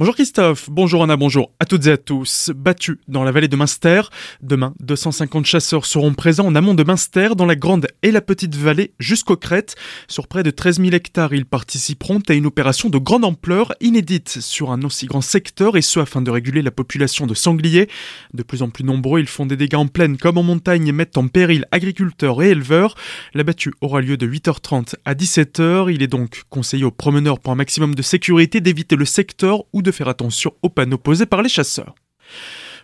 Bonjour Christophe, bonjour Anna, bonjour à toutes et à tous. Battus dans la vallée de Münster, demain 250 chasseurs seront présents en amont de Münster, dans la grande et la petite vallée jusqu'aux crêtes. Sur près de 13 000 hectares, ils participeront à une opération de grande ampleur, inédite sur un aussi grand secteur, et ce afin de réguler la population de sangliers. De plus en plus nombreux, ils font des dégâts en plaine comme en montagne et mettent en péril agriculteurs et éleveurs. La battue aura lieu de 8h30 à 17h. Il est donc conseillé aux promeneurs pour un maximum de sécurité d'éviter le secteur ou de faire attention aux panneaux posés par les chasseurs.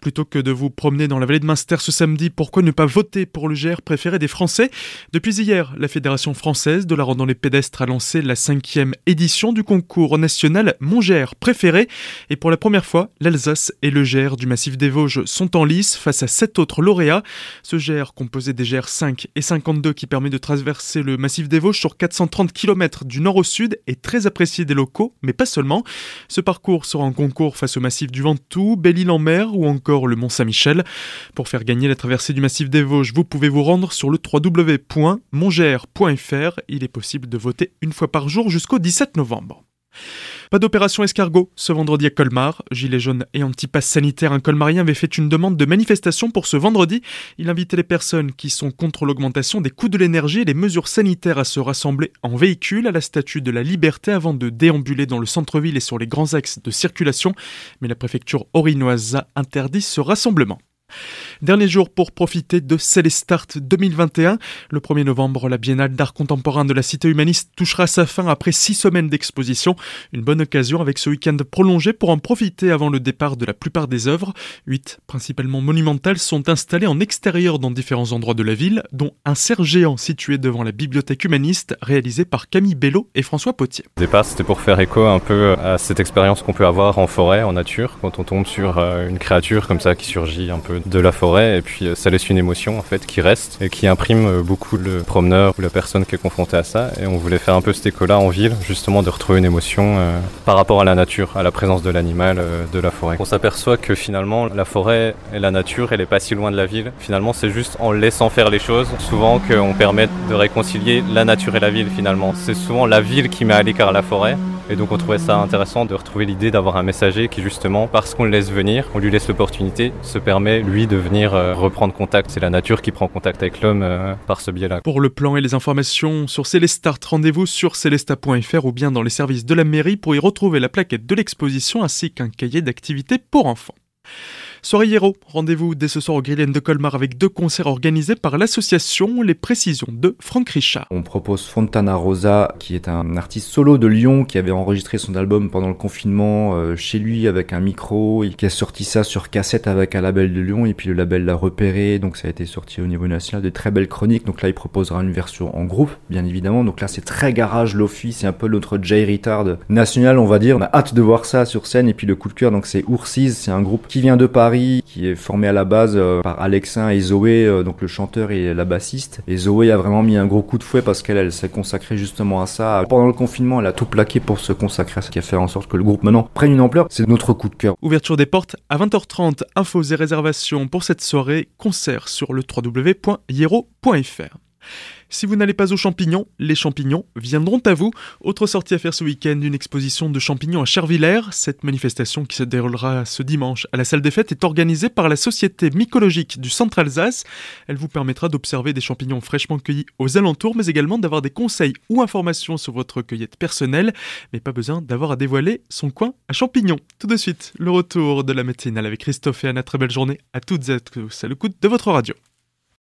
Plutôt que de vous promener dans la vallée de Munster ce samedi, pourquoi ne pas voter pour le GR préféré des Français? Depuis hier, la Fédération française de la randonnée pédestre a lancé la cinquième édition du concours national Mon GR préféré. Et pour la première fois, l'Alsace et le GR du massif des Vosges sont en lice face à sept autres lauréats. Ce GR, composé des GR 5 et 52 qui permet de traverser le massif des Vosges sur 430 km du nord au sud, est très apprécié des locaux, mais pas seulement. Ce parcours sera en concours face au massif du Ventoux, Belle-Île-en-Mer ou encore le Mont Saint-Michel. Pour faire gagner la traversée du massif des Vosges, vous pouvez vous rendre sur le www.mongr.fr. Il est possible de voter une fois par jour jusqu'au 17 novembre. Pas d'opération escargot ce vendredi à Colmar. Gilets jaunes et anti-pass sanitaire, un colmarien avait fait une demande de manifestation pour ce vendredi. Il invitait les personnes qui sont contre l'augmentation des coûts de l'énergie et les mesures sanitaires à se rassembler en véhicule à la statue de la Liberté avant de déambuler dans le centre-ville et sur les grands axes de circulation. Mais la préfecture orinoise a interdit ce rassemblement. Dernier jour pour profiter de Célestart 2021. Le 1er novembre, la Biennale d'art contemporain de la Cité humaniste touchera sa fin après six semaines d'exposition. Une bonne occasion avec ce week-end prolongé pour en profiter avant le départ de la plupart des œuvres. Huit, principalement monumentales, sont installées en extérieur dans différents endroits de la ville, dont un cerf géant situé devant la bibliothèque humaniste réalisé par Camille Bello et François Potier. Au départ, c'était pour faire écho un peu à cette expérience qu'on peut avoir en forêt, en nature, quand on tombe sur euh, une créature comme ça qui surgit un peu de la forêt et puis euh, ça laisse une émotion en fait qui reste et qui imprime euh, beaucoup le promeneur ou la personne qui est confrontée à ça et on voulait faire un peu cet écho-là en ville justement de retrouver une émotion euh, par rapport à la nature, à la présence de l'animal, de la forêt. On s'aperçoit que finalement la forêt et la nature elle est pas si loin de la ville. Finalement c'est juste en laissant faire les choses souvent qu'on permet de réconcilier la nature et la ville finalement. C'est souvent la ville qui met à l'écart la forêt et donc on trouvait ça intéressant de retrouver l'idée d'avoir un messager qui justement, parce qu'on le laisse venir, on lui laisse l'opportunité, se permet lui de venir euh, reprendre contact. C'est la nature qui prend contact avec l'homme euh, par ce biais-là. Pour le plan et les informations sur Célestart, rendez-vous sur celesta.fr ou bien dans les services de la mairie pour y retrouver la plaquette de l'exposition ainsi qu'un cahier d'activités pour enfants. Soirée Hiero, rendez-vous dès ce soir au Grillen de Colmar avec deux concerts organisés par l'association Les Précisions de Franck Richard. On propose Fontana Rosa, qui est un artiste solo de Lyon qui avait enregistré son album pendant le confinement euh, chez lui avec un micro et qui a sorti ça sur cassette avec un label de Lyon et puis le label l'a repéré, donc ça a été sorti au niveau national, de très belles chroniques. Donc là, il proposera une version en groupe, bien évidemment. Donc là, c'est très garage, lofi, c'est un peu notre Jay Retard national, on va dire. On a hâte de voir ça sur scène et puis le coup de cœur, donc c'est Oursiz, c'est un groupe qui vient de Paris qui est formé à la base euh, par Alexin et Zoé, euh, donc le chanteur et la bassiste. Et Zoé a vraiment mis un gros coup de fouet parce qu'elle s'est consacrée justement à ça. Pendant le confinement, elle a tout plaqué pour se consacrer à ce qui a fait en sorte que le groupe maintenant prenne une ampleur. C'est notre coup de cœur. Ouverture des portes à 20h30. Infos et réservations pour cette soirée. Concert sur le www.hiero.fr. Si vous n'allez pas aux champignons, les champignons viendront à vous. Autre sortie à faire ce week-end, une exposition de champignons à Chervillers. Cette manifestation qui se déroulera ce dimanche à la salle des fêtes est organisée par la Société mycologique du Centre Alsace. Elle vous permettra d'observer des champignons fraîchement cueillis aux alentours, mais également d'avoir des conseils ou informations sur votre cueillette personnelle. Mais pas besoin d'avoir à dévoiler son coin à champignons. Tout de suite, le retour de la matinale avec Christophe et Anna. Très belle journée à toutes et à tous à l'écoute de votre radio.